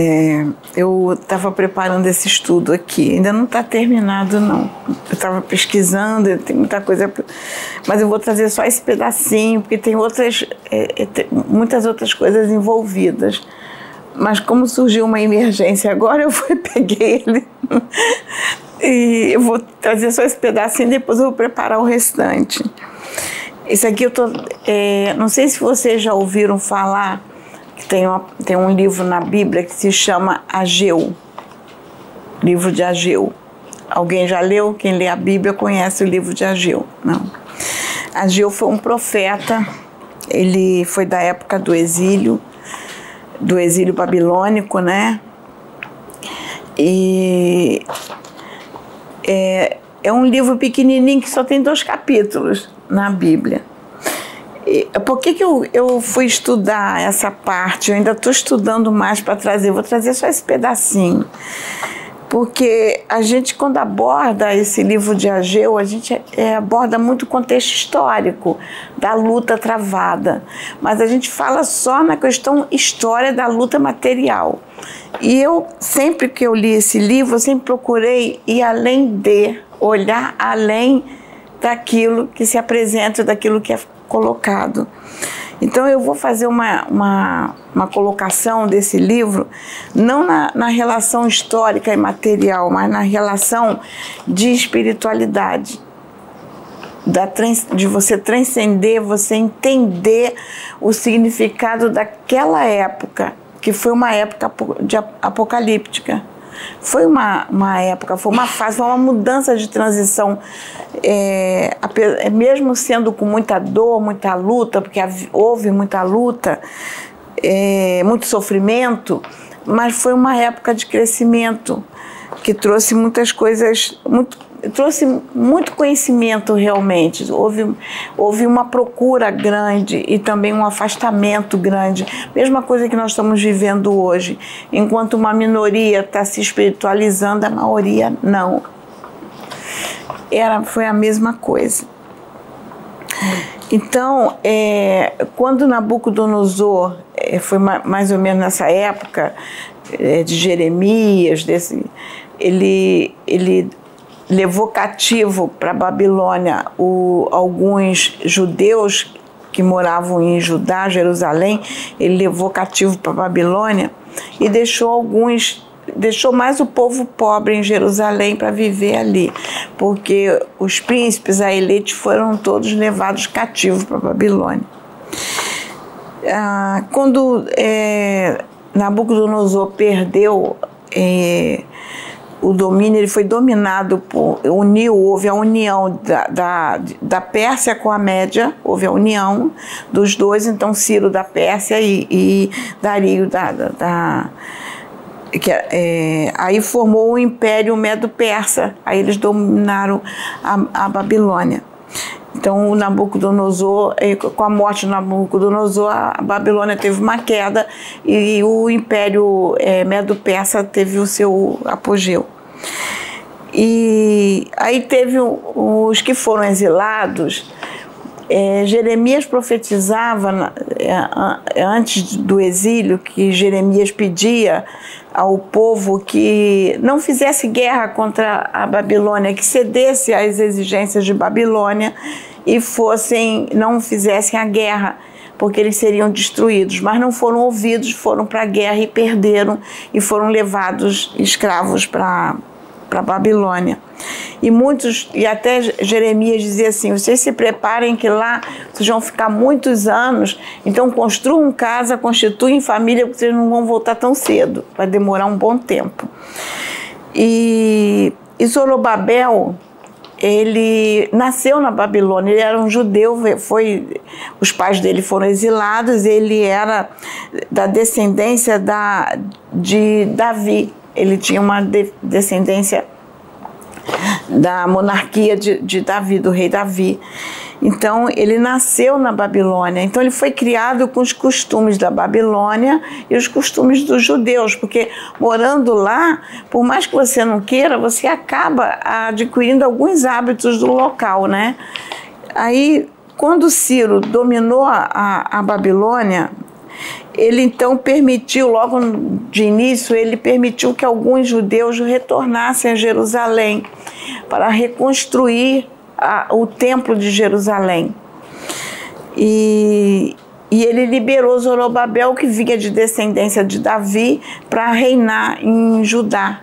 É, eu estava preparando esse estudo aqui, ainda não está terminado não. Eu estava pesquisando, tem muita coisa, mas eu vou trazer só esse pedacinho porque tem outras, é, é, muitas outras coisas envolvidas. Mas como surgiu uma emergência agora, eu fui peguei ele e eu vou trazer só esse pedacinho, depois eu vou preparar o restante. Isso aqui eu tô, é, não sei se vocês já ouviram falar tem, uma, tem um livro na Bíblia que se chama Ageu, livro de Ageu. Alguém já leu? Quem lê a Bíblia conhece o livro de Ageu? Não. Ageu foi um profeta, ele foi da época do exílio, do exílio babilônico, né? E é, é um livro pequenininho que só tem dois capítulos na Bíblia. Por que, que eu, eu fui estudar essa parte? Eu ainda estou estudando mais para trazer, vou trazer só esse pedacinho. Porque a gente, quando aborda esse livro de Ageu, a gente é, aborda muito o contexto histórico da luta travada. Mas a gente fala só na questão história da luta material. E eu, sempre que eu li esse livro, eu sempre procurei ir além de, olhar além daquilo que se apresenta, daquilo que é colocado. Então eu vou fazer uma, uma, uma colocação desse livro, não na, na relação histórica e material, mas na relação de espiritualidade. Da, de você transcender, você entender o significado daquela época, que foi uma época de apocalíptica. Foi uma, uma época, foi uma fase, foi uma mudança de transição, é, mesmo sendo com muita dor, muita luta, porque houve muita luta, é, muito sofrimento, mas foi uma época de crescimento que trouxe muitas coisas, muito trouxe muito conhecimento realmente. Houve, houve uma procura grande e também um afastamento grande. Mesma coisa que nós estamos vivendo hoje. Enquanto uma minoria está se espiritualizando, a maioria não. Era, foi a mesma coisa. Então, é, quando Nabucodonosor, é, foi mais ou menos nessa época é, de Jeremias, desse, ele, ele levou cativo para Babilônia o, alguns judeus que moravam em Judá, Jerusalém, ele levou cativo para Babilônia e deixou alguns deixou mais o povo pobre em Jerusalém para viver ali, porque os príncipes, a elite, foram todos levados cativos para Babilônia. Ah, quando é, Nabucodonosor perdeu é, o domínio ele foi dominado por uniu houve a união da, da, da Pérsia com a Média houve a união dos dois então Ciro da Pérsia e, e Dario da, da, da que, é, aí formou o Império Medo-Persa aí eles dominaram a, a Babilônia então, o Nabucodonosor, eh, com a morte do Nabucodonosor, a Babilônia teve uma queda e o Império é, Medo-Persa teve o seu apogeu. E aí teve os que foram exilados, é, Jeremias profetizava antes do exílio que Jeremias pedia ao povo que não fizesse guerra contra a Babilônia, que cedesse às exigências de Babilônia e fossem não fizessem a guerra, porque eles seriam destruídos, mas não foram ouvidos, foram para a guerra e perderam e foram levados escravos para para Babilônia. E muitos, e até Jeremias dizia assim: vocês se preparem que lá vocês vão ficar muitos anos, então construam casa, constituem família, porque vocês não vão voltar tão cedo, vai demorar um bom tempo. E, e Zorobabel, ele nasceu na Babilônia, ele era um judeu, foi, os pais dele foram exilados, ele era da descendência da, de Davi, ele tinha uma de, descendência da monarquia de, de Davi, do rei Davi. Então, ele nasceu na Babilônia. Então, ele foi criado com os costumes da Babilônia e os costumes dos judeus, porque morando lá, por mais que você não queira, você acaba adquirindo alguns hábitos do local, né? Aí, quando Ciro dominou a, a, Babilônia, ele então permitiu, logo de início, ele permitiu que alguns judeus retornassem a Jerusalém para reconstruir a, o templo de Jerusalém. E, e ele liberou Zorobabel, que vinha de descendência de Davi, para reinar em Judá.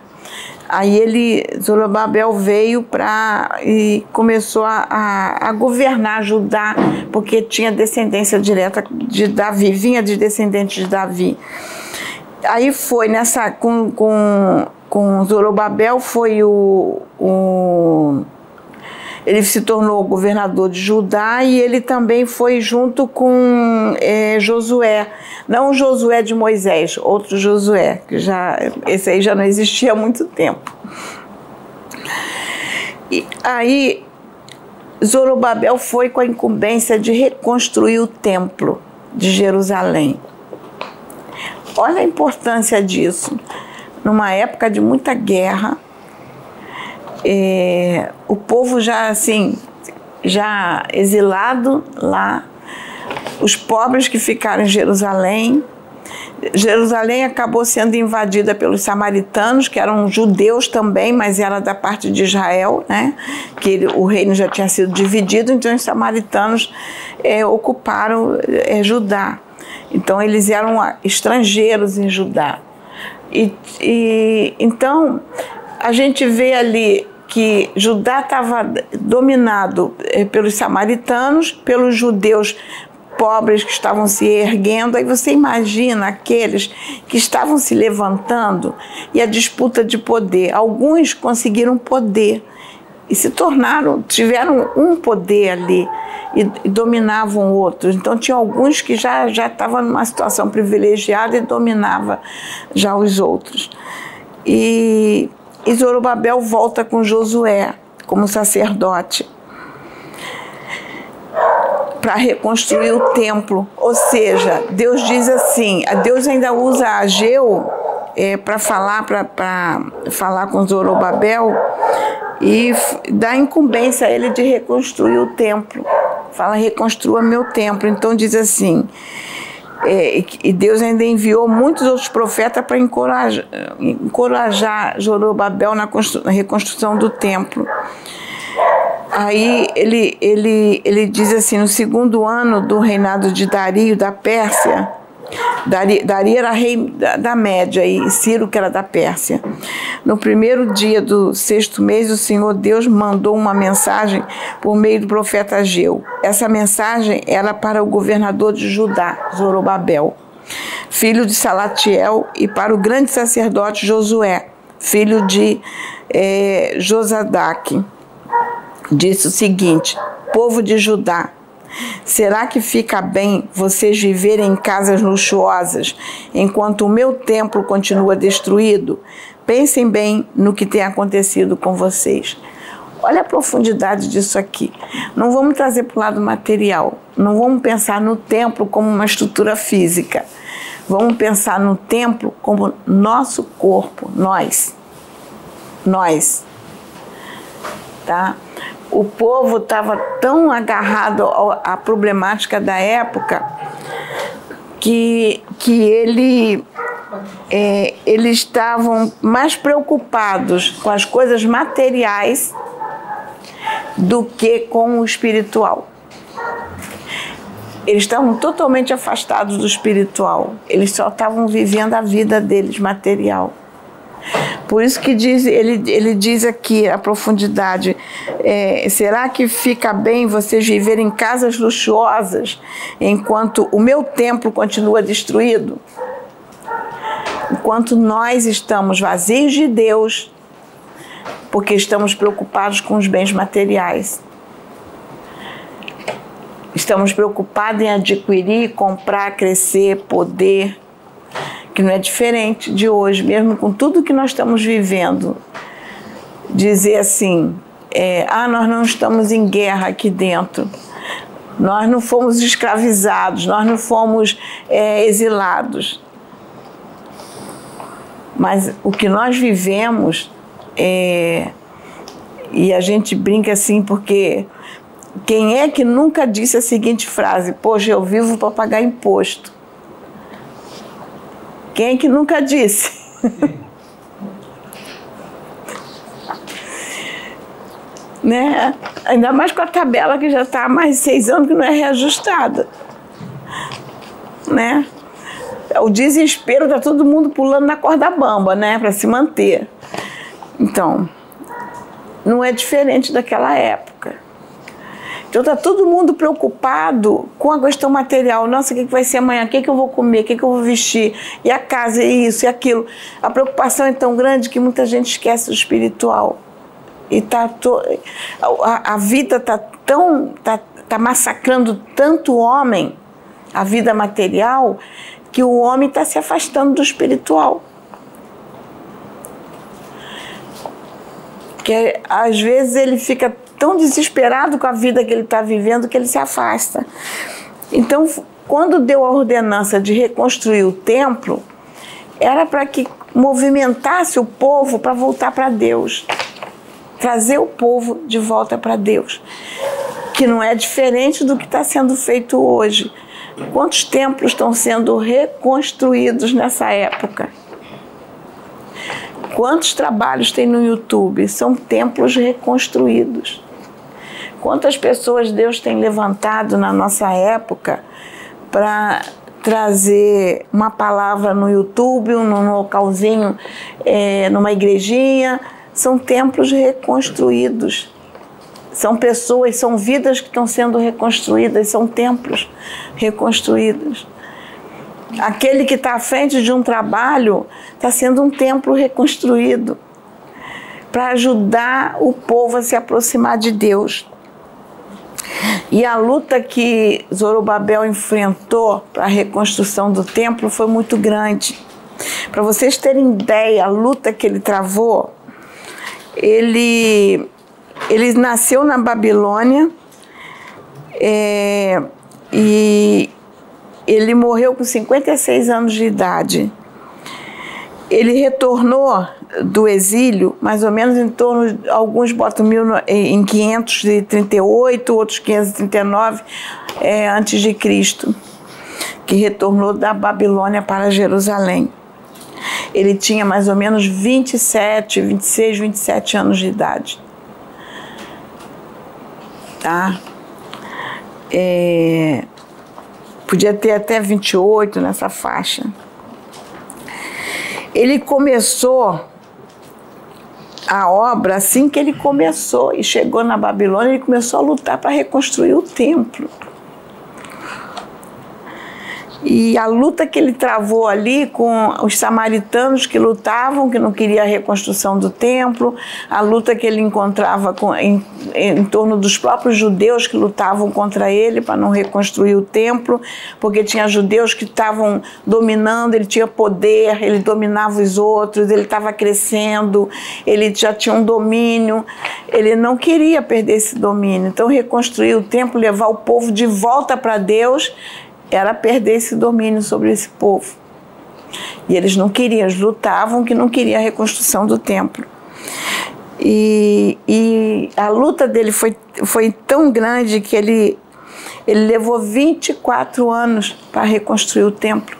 Aí ele, Zorobabel veio para e começou a, a, a, governar Judá, porque tinha descendência direta de Davi, vinha de descendente de Davi. Aí foi nessa, com, com, com Zorobabel, foi o, o ele se tornou governador de Judá e ele também foi junto com é, Josué, não Josué de Moisés, outro Josué, que já esse aí já não existia há muito tempo. E aí Zorobabel foi com a incumbência de reconstruir o templo de Jerusalém. Olha a importância disso. Numa época de muita guerra, é, o povo já assim, já exilado lá, os pobres que ficaram em Jerusalém. Jerusalém acabou sendo invadida pelos samaritanos, que eram judeus também, mas era da parte de Israel, né? que ele, o reino já tinha sido dividido, então os samaritanos é, ocuparam é, Judá. Então eles eram estrangeiros em Judá. E, e então a gente vê ali que Judá estava dominado eh, pelos samaritanos, pelos judeus pobres que estavam se erguendo. Aí você imagina aqueles que estavam se levantando e a disputa de poder. Alguns conseguiram poder e se tornaram, tiveram um poder ali e, e dominavam outros. Então tinha alguns que já já estavam numa situação privilegiada e dominava já os outros. E e Zorobabel volta com Josué como sacerdote para reconstruir o templo. Ou seja, Deus diz assim, Deus ainda usa Ageu é, para falar para falar com Zorobabel e dá incumbência a ele de reconstruir o templo. Fala, reconstrua meu templo. Então diz assim, é, e Deus ainda enviou muitos outros profetas para encorajar, encorajar na, na reconstrução do templo. Aí ele, ele, ele diz assim: no segundo ano do reinado de Dario da Pérsia, Dario, Dario era rei da, da, Média e Ciro que era da Pérsia. No primeiro dia do sexto mês, o Senhor Deus mandou uma mensagem por meio do profeta Ageu. Essa mensagem era para o governador de Judá, Zorobabel, filho de Salatiel, e para o grande sacerdote Josué, filho de é, Josadaque. Disse o seguinte: povo de Judá, Será que fica bem vocês viverem em casas luxuosas enquanto o meu templo continua destruído? Pensem bem no que tem acontecido com vocês. Olha a profundidade disso aqui. Não vamos trazer para o lado material. Não vamos pensar no templo como uma estrutura física. Vamos pensar no templo como nosso corpo, nós. Nós. Tá? O povo estava tão agarrado à problemática da época que, que ele, é, eles estavam mais preocupados com as coisas materiais do que com o espiritual. Eles estavam totalmente afastados do espiritual. Eles só estavam vivendo a vida deles material. Por isso que diz, ele, ele diz aqui a profundidade: é, será que fica bem vocês viverem em casas luxuosas enquanto o meu templo continua destruído? Enquanto nós estamos vazios de Deus, porque estamos preocupados com os bens materiais. Estamos preocupados em adquirir, comprar, crescer, poder que não é diferente de hoje, mesmo com tudo que nós estamos vivendo, dizer assim: é, ah, nós não estamos em guerra aqui dentro, nós não fomos escravizados, nós não fomos é, exilados. Mas o que nós vivemos, é, e a gente brinca assim porque quem é que nunca disse a seguinte frase: Poxa, eu vivo para pagar imposto? Quem que nunca disse? né? Ainda mais com a tabela que já está há mais de seis anos que não é reajustada. Né? O desespero está todo mundo pulando na corda bamba, né? Para se manter. Então, não é diferente daquela época. Então está todo mundo preocupado com a questão material. Nossa, o que vai ser amanhã? O que eu vou comer? O que eu vou vestir? E a casa, e isso e aquilo. A preocupação é tão grande que muita gente esquece do espiritual. E tá to... a, a vida está tão. Tá, tá massacrando tanto homem, a vida material, que o homem está se afastando do espiritual. Que às vezes ele fica tão desesperado com a vida que ele está vivendo que ele se afasta. Então, quando deu a ordenança de reconstruir o templo, era para que movimentasse o povo para voltar para Deus trazer o povo de volta para Deus, que não é diferente do que está sendo feito hoje. Quantos templos estão sendo reconstruídos nessa época? Quantos trabalhos tem no YouTube? São templos reconstruídos. Quantas pessoas Deus tem levantado na nossa época para trazer uma palavra no YouTube, num localzinho, é, numa igrejinha, são templos reconstruídos. São pessoas, são vidas que estão sendo reconstruídas, são templos reconstruídos. Aquele que está à frente de um trabalho está sendo um templo reconstruído para ajudar o povo a se aproximar de Deus. E a luta que Zorobabel enfrentou para a reconstrução do templo foi muito grande. Para vocês terem ideia, a luta que ele travou ele, ele nasceu na Babilônia é, e ele morreu com 56 anos de idade. Ele retornou do exílio, mais ou menos em torno, alguns botam mil, em 538, outros 539 é, antes de Cristo, que retornou da Babilônia para Jerusalém ele tinha mais ou menos 27, 26, 27 anos de idade. Tá? É, podia ter até 28 nessa faixa. Ele começou a obra assim que ele começou e chegou na Babilônia, ele começou a lutar para reconstruir o templo. E a luta que ele travou ali com os samaritanos que lutavam, que não queria a reconstrução do templo, a luta que ele encontrava com, em, em torno dos próprios judeus que lutavam contra ele para não reconstruir o templo, porque tinha judeus que estavam dominando, ele tinha poder, ele dominava os outros, ele estava crescendo, ele já tinha um domínio, ele não queria perder esse domínio. Então, reconstruir o templo, levar o povo de volta para Deus era perder esse domínio sobre esse povo. E eles não queriam, eles lutavam que não queriam a reconstrução do templo. E, e a luta dele foi, foi tão grande que ele, ele levou 24 anos para reconstruir o templo.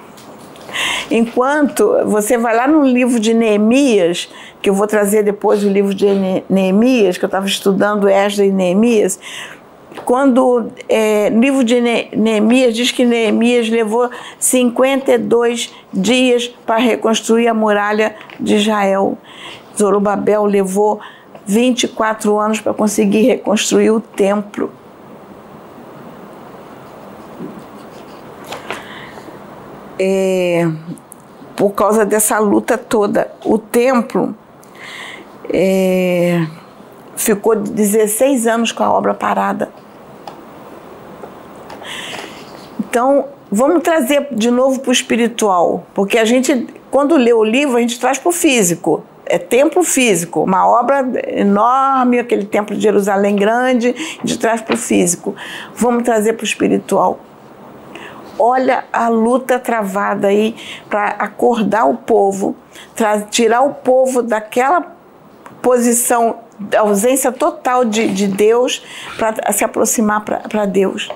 Enquanto você vai lá no livro de Neemias, que eu vou trazer depois o livro de Neemias, que eu estava estudando Esdras e Neemias, quando é, livro de Neemias diz que Neemias levou 52 dias para reconstruir a muralha de Israel. Zorobabel levou 24 anos para conseguir reconstruir o templo. É, por causa dessa luta toda, o templo é, ficou 16 anos com a obra parada. Então, vamos trazer de novo para o espiritual, porque a gente, quando lê o livro, a gente traz para o físico. É templo físico, uma obra enorme, aquele templo de Jerusalém grande, gente traz para o físico. Vamos trazer para o espiritual. Olha a luta travada aí para acordar o povo, tirar o povo daquela posição, ausência total de, de Deus, para se aproximar para Deus.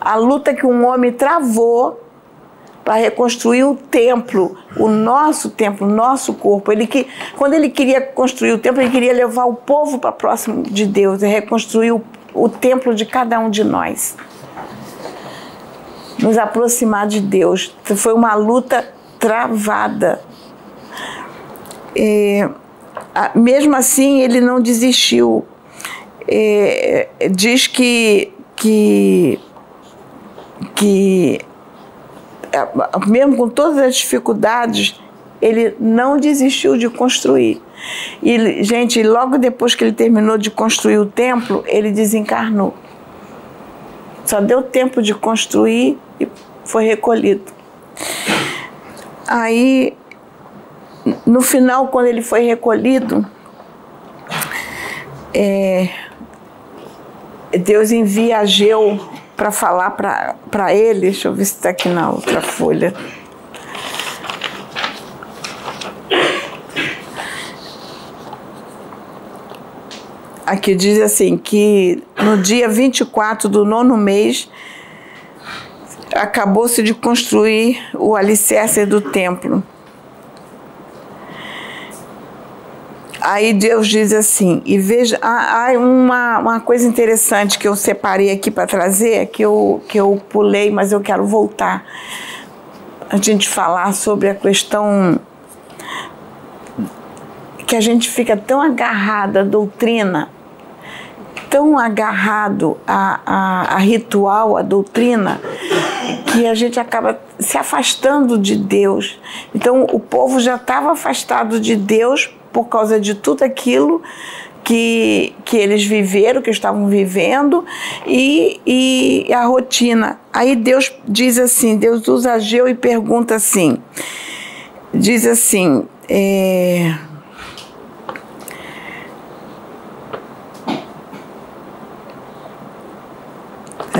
A luta que um homem travou para reconstruir o templo, o nosso templo, o nosso corpo. Ele que, quando ele queria construir o templo, ele queria levar o povo para próximo de Deus e reconstruir o, o templo de cada um de nós. Nos aproximar de Deus. Foi uma luta travada. É, mesmo assim, ele não desistiu. É, diz que, que, que é, mesmo com todas as dificuldades, ele não desistiu de construir. E, gente, logo depois que ele terminou de construir o templo, ele desencarnou. Só deu tempo de construir e foi recolhido. Aí, no final, quando ele foi recolhido, é, Deus envia Ageu para falar para ele. Deixa eu ver se está aqui na outra folha. Aqui diz assim: que no dia 24 do nono mês acabou-se de construir o alicerce do templo. Aí Deus diz assim, e veja, há, uma, uma coisa interessante que eu separei aqui para trazer, que eu, que eu pulei, mas eu quero voltar. A gente falar sobre a questão que a gente fica tão agarrado à doutrina, tão agarrado a, a, a ritual, a doutrina, que a gente acaba se afastando de Deus. Então o povo já estava afastado de Deus por causa de tudo aquilo que, que eles viveram, que estavam vivendo, e, e a rotina. Aí Deus diz assim: Deus usa Ageu e pergunta assim: diz assim, é,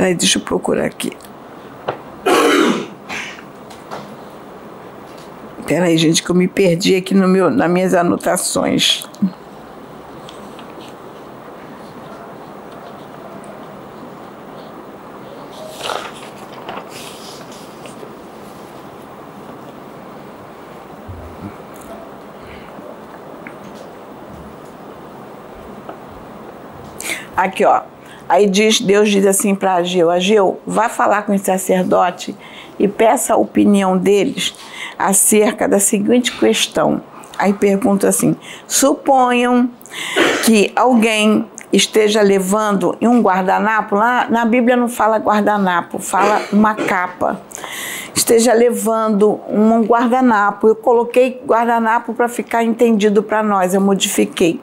Peraí, deixa eu procurar aqui. Espera aí, gente, que eu me perdi aqui no meu, nas minhas anotações. Aqui, ó. Aí diz, Deus diz assim para Ageu: Ageu, vá falar com o sacerdote e peça a opinião deles acerca da seguinte questão. Aí pergunta assim: suponham que alguém esteja levando um guardanapo, lá na Bíblia não fala guardanapo, fala uma capa. Esteja levando um guardanapo. Eu coloquei guardanapo para ficar entendido para nós, eu modifiquei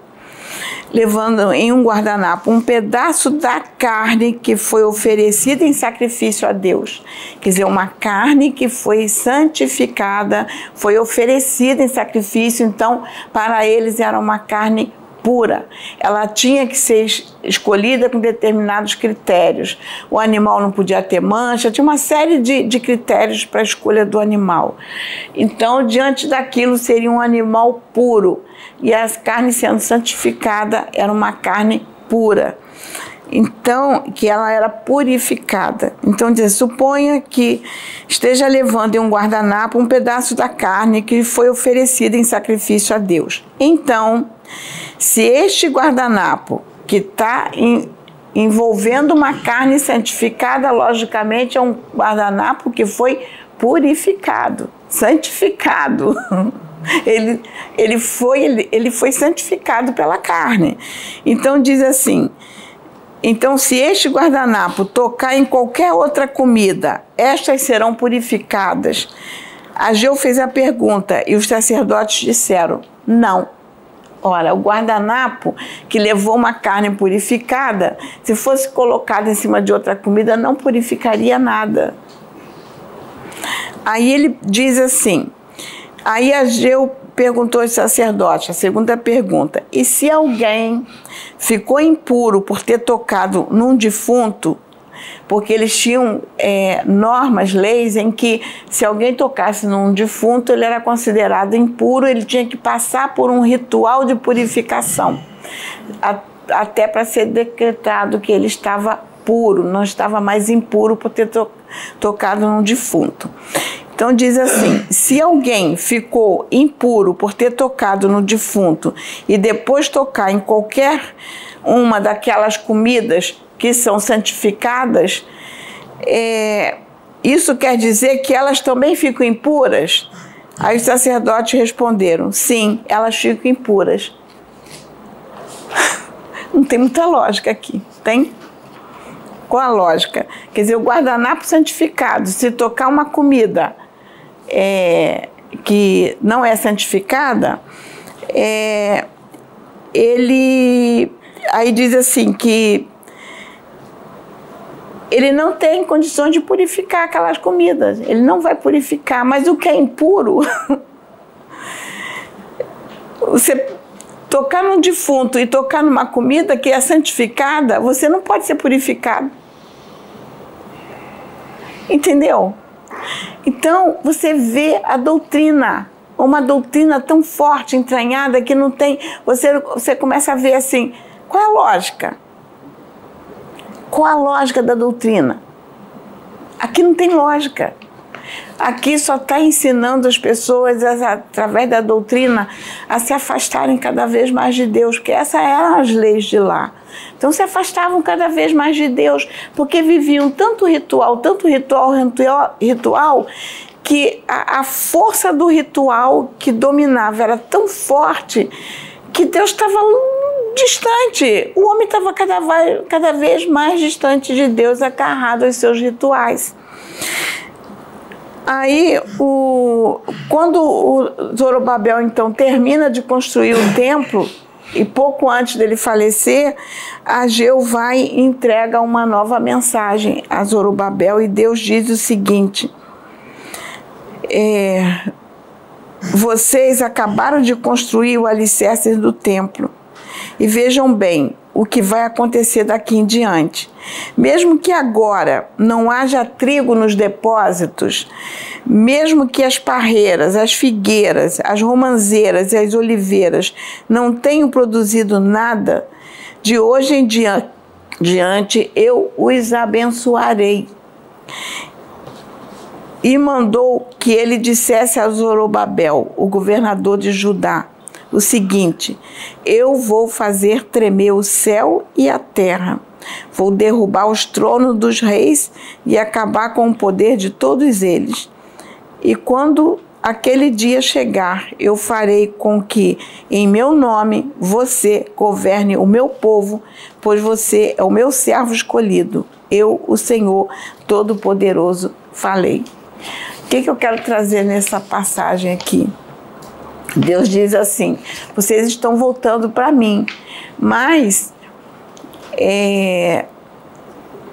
levando em um guardanapo um pedaço da carne que foi oferecida em sacrifício a Deus. Quer dizer, uma carne que foi santificada, foi oferecida em sacrifício, então para eles era uma carne pura. Ela tinha que ser escolhida com determinados critérios. O animal não podia ter mancha, tinha uma série de, de critérios para a escolha do animal. Então, diante daquilo, seria um animal puro. E a carne sendo santificada era uma carne pura. Então, que ela era purificada. Então, diz, suponha que esteja levando em um guardanapo um pedaço da carne que foi oferecida em sacrifício a Deus. Então, se este guardanapo que está envolvendo uma carne santificada, logicamente é um guardanapo que foi purificado, santificado. Ele, ele, foi, ele, ele foi santificado pela carne. Então diz assim: então, se este guardanapo tocar em qualquer outra comida, estas serão purificadas. Ageu fez a pergunta e os sacerdotes disseram: não. Ora, o guardanapo que levou uma carne purificada, se fosse colocado em cima de outra comida, não purificaria nada. Aí ele diz assim: aí Ageu perguntou ao sacerdote, a segunda pergunta: e se alguém ficou impuro por ter tocado num defunto, porque eles tinham é, normas, leis em que se alguém tocasse num defunto, ele era considerado impuro, ele tinha que passar por um ritual de purificação, a, até para ser decretado que ele estava puro, não estava mais impuro por ter to, tocado num defunto. Então diz assim: se alguém ficou impuro por ter tocado no defunto e depois tocar em qualquer uma daquelas comidas que são santificadas, é, isso quer dizer que elas também ficam impuras? Aí os sacerdotes responderam: sim, elas ficam impuras. Não tem muita lógica aqui, tem? Qual a lógica? Quer dizer, o guardanapo santificado, se tocar uma comida é, que não é santificada, é, ele aí diz assim que ele não tem condições de purificar aquelas comidas. Ele não vai purificar, mas o que é impuro, você tocar num defunto e tocar numa comida que é santificada, você não pode ser purificado. Entendeu? Então, você vê a doutrina, uma doutrina tão forte, entranhada, que não tem. Você, você começa a ver assim: qual é a lógica? Qual a lógica da doutrina? Aqui não tem lógica. Aqui só está ensinando as pessoas, através da doutrina, a se afastarem cada vez mais de Deus, porque essas eram as leis de lá. Então se afastavam cada vez mais de Deus, porque viviam tanto ritual, tanto ritual, ritual, que a, a força do ritual que dominava era tão forte que Deus estava distante. O homem estava cada, cada vez mais distante de Deus, agarrado aos seus rituais. Aí, o, quando o Zorobabel então termina de construir o templo, e pouco antes dele falecer, Ageu vai e entrega uma nova mensagem a Zorobabel e Deus diz o seguinte: é, vocês acabaram de construir o alicerce do templo e vejam bem o que vai acontecer daqui em diante. Mesmo que agora não haja trigo nos depósitos, mesmo que as parreiras, as figueiras, as romanzeiras e as oliveiras não tenham produzido nada, de hoje em dia, diante eu os abençoarei. E mandou que ele dissesse a Zorobabel, o governador de Judá, o seguinte: Eu vou fazer tremer o céu e a terra. Vou derrubar os tronos dos reis e acabar com o poder de todos eles. E quando aquele dia chegar, eu farei com que, em meu nome, você governe o meu povo, pois você é o meu servo escolhido. Eu, o Senhor Todo-Poderoso, falei. O que, que eu quero trazer nessa passagem aqui? Deus diz assim: vocês estão voltando para mim, mas é,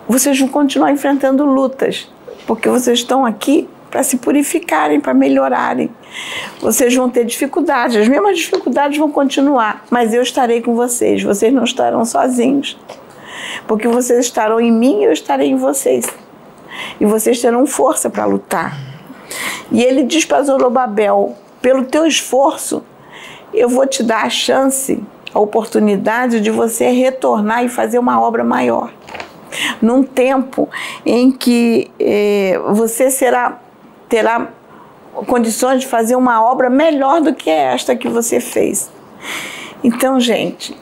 vocês vão continuar enfrentando lutas, porque vocês estão aqui para se purificarem, para melhorarem. Vocês vão ter dificuldades, as mesmas dificuldades vão continuar, mas eu estarei com vocês. Vocês não estarão sozinhos, porque vocês estarão em mim e eu estarei em vocês. E vocês terão força para lutar. E ele diz para Zorobabel: pelo teu esforço, eu vou te dar a chance, a oportunidade de você retornar e fazer uma obra maior. Num tempo em que eh, você será, terá condições de fazer uma obra melhor do que esta que você fez. Então, gente,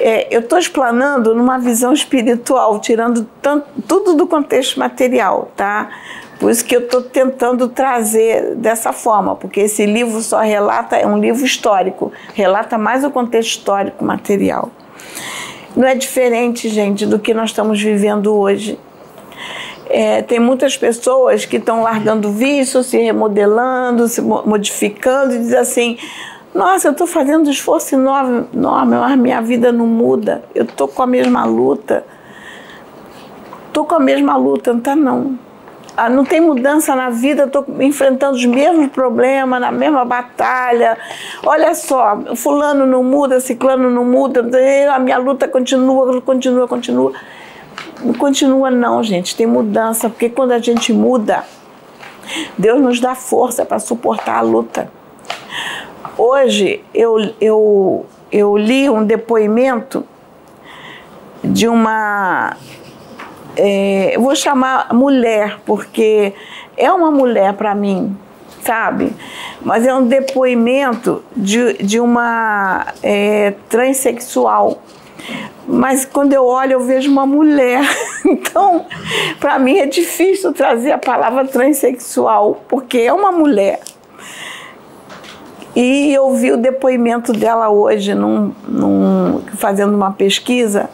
é, eu estou explanando numa visão espiritual, tirando tanto, tudo do contexto material, tá? Por isso que eu estou tentando trazer dessa forma, porque esse livro só relata, é um livro histórico, relata mais o contexto histórico material. Não é diferente, gente, do que nós estamos vivendo hoje. É, tem muitas pessoas que estão largando vício, se remodelando, se modificando e dizem assim: Nossa, eu estou fazendo um esforço enorme, enorme, mas minha vida não muda, eu estou com a mesma luta. Estou com a mesma luta, não está não não tem mudança na vida, estou enfrentando os mesmos problemas, na mesma batalha. Olha só, fulano não muda, ciclano não muda, a minha luta continua, continua, continua. Não continua não, gente, tem mudança, porque quando a gente muda, Deus nos dá força para suportar a luta. Hoje eu, eu, eu li um depoimento de uma é, eu vou chamar mulher, porque é uma mulher para mim, sabe? Mas é um depoimento de, de uma é, transexual. Mas quando eu olho, eu vejo uma mulher. Então, para mim é difícil trazer a palavra transexual, porque é uma mulher. E eu vi o depoimento dela hoje, num, num, fazendo uma pesquisa,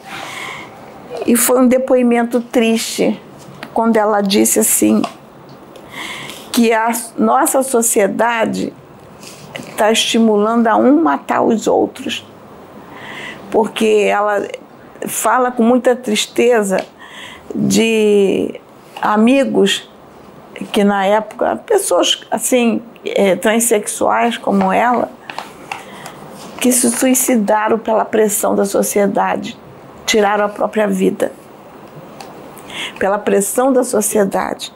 e foi um depoimento triste, quando ela disse assim: que a nossa sociedade está estimulando a um matar os outros. Porque ela fala com muita tristeza de amigos que na época, pessoas assim, é, transexuais como ela, que se suicidaram pela pressão da sociedade, tiraram a própria vida. Pela pressão da sociedade.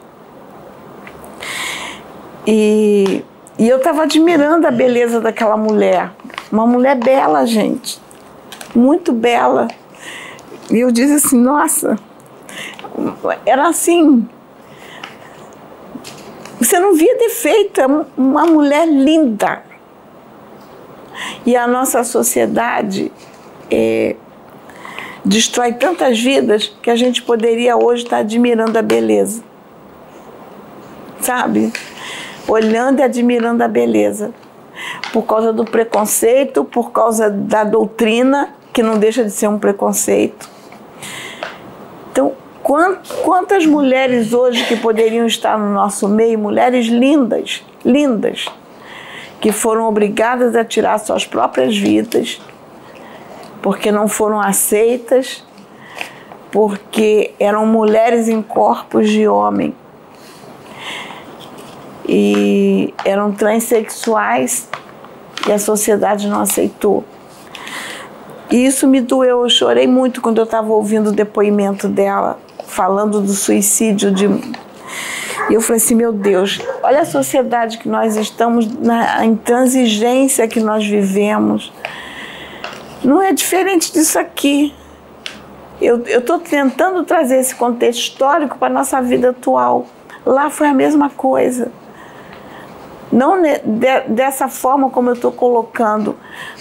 E, e eu estava admirando a beleza daquela mulher. Uma mulher bela, gente. Muito bela. E eu disse assim, nossa, era assim. Você não via defeito, é uma mulher linda. E a nossa sociedade é, destrói tantas vidas que a gente poderia hoje estar admirando a beleza. Sabe? olhando e admirando a beleza. Por causa do preconceito, por causa da doutrina, que não deixa de ser um preconceito. Então, quantas mulheres hoje que poderiam estar no nosso meio, mulheres lindas, lindas, que foram obrigadas a tirar suas próprias vidas, porque não foram aceitas, porque eram mulheres em corpos de homem e eram transexuais e a sociedade não aceitou. E isso me doeu, eu chorei muito quando eu estava ouvindo o depoimento dela, falando do suicídio de. E eu falei assim: meu Deus, olha a sociedade que nós estamos, na intransigência que nós vivemos. Não é diferente disso aqui. Eu estou tentando trazer esse contexto histórico para a nossa vida atual. Lá foi a mesma coisa não de, dessa forma como eu estou colocando,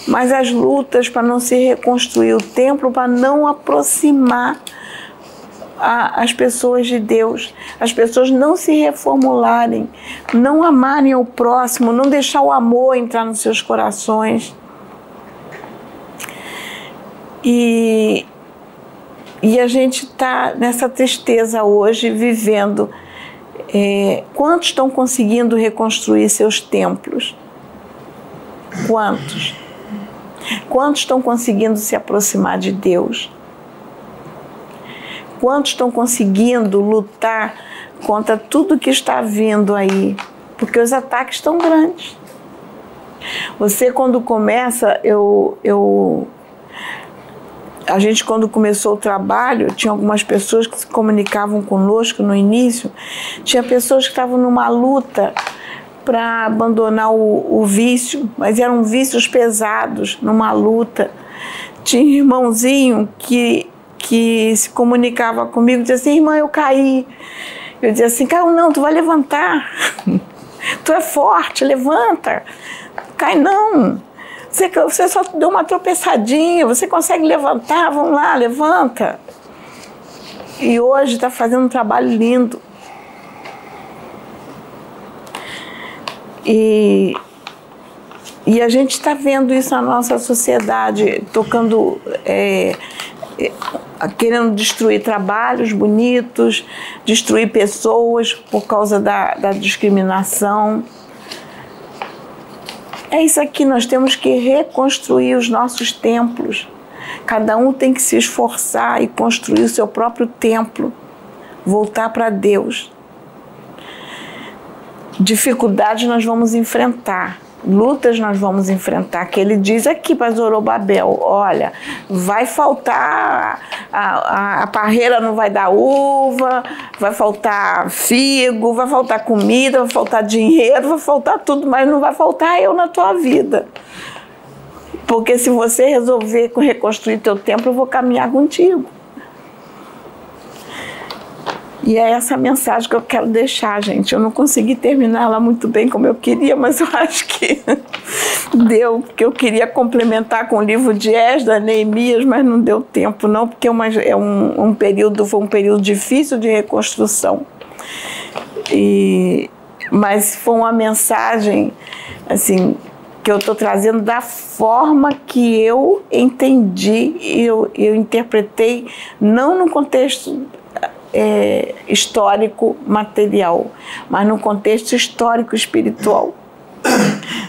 mas as lutas para não se reconstruir o templo, para não aproximar a, as pessoas de Deus, as pessoas não se reformularem, não amarem o próximo, não deixar o amor entrar nos seus corações. E, e a gente está nessa tristeza hoje, vivendo é, quantos estão conseguindo reconstruir seus templos? Quantos? Quantos estão conseguindo se aproximar de Deus? Quantos estão conseguindo lutar contra tudo que está vindo aí? Porque os ataques estão grandes. Você, quando começa, eu, eu a gente, quando começou o trabalho, tinha algumas pessoas que se comunicavam conosco no início, tinha pessoas que estavam numa luta para abandonar o, o, vício, mas eram vícios pesados, numa luta. Tinha um irmãozinho que, que se comunicava comigo, dizia assim, irmã, eu caí. Eu dizia assim, caiu não, tu vai levantar. tu é forte, levanta. Cai não. Você, você só deu uma tropeçadinha, você consegue levantar, vamos lá, levanta. E hoje está fazendo um trabalho lindo. E, e a gente está vendo isso na nossa sociedade, tocando, é, é, querendo destruir trabalhos bonitos, destruir pessoas por causa da, da discriminação. É isso aqui, nós temos que reconstruir os nossos templos. Cada um tem que se esforçar e construir o seu próprio templo, voltar para Deus. Dificuldades nós vamos enfrentar, lutas nós vamos enfrentar, que ele diz aqui para Zorobabel, olha, vai faltar, a, a, a, parreira não vai dar uva, vai faltar figo, vai faltar comida, vai faltar dinheiro, vai faltar tudo, mas não vai faltar eu na tua vida. Porque se você resolver reconstruir teu templo, eu vou caminhar contigo. E é essa mensagem que eu quero deixar, gente. Eu não consegui terminar ela muito bem como eu queria, mas eu acho que deu, porque eu queria complementar com o livro de Esdras, Neemias, mas não deu tempo, não, porque é, uma, é um, um período, foi um período difícil de reconstrução. E, mas foi uma mensagem, assim, que eu estou trazendo da forma que eu entendi, eu, eu interpretei, não no contexto é, histórico material, mas no contexto histórico espiritual.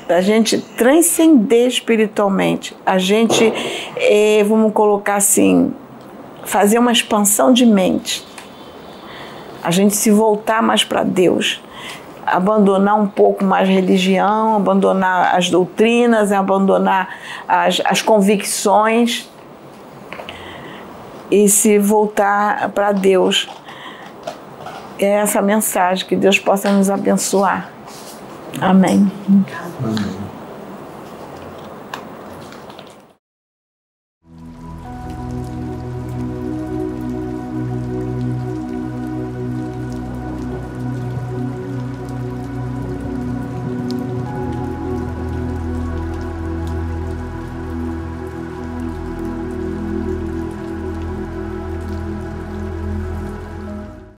Da gente transcender espiritualmente, a gente, é, vamos colocar assim, fazer uma expansão de mente, a gente se voltar mais para Deus, abandonar um pouco mais religião, abandonar as doutrinas, abandonar as, as convicções e se voltar para Deus. É essa mensagem, que Deus possa nos abençoar. Amém. Amém.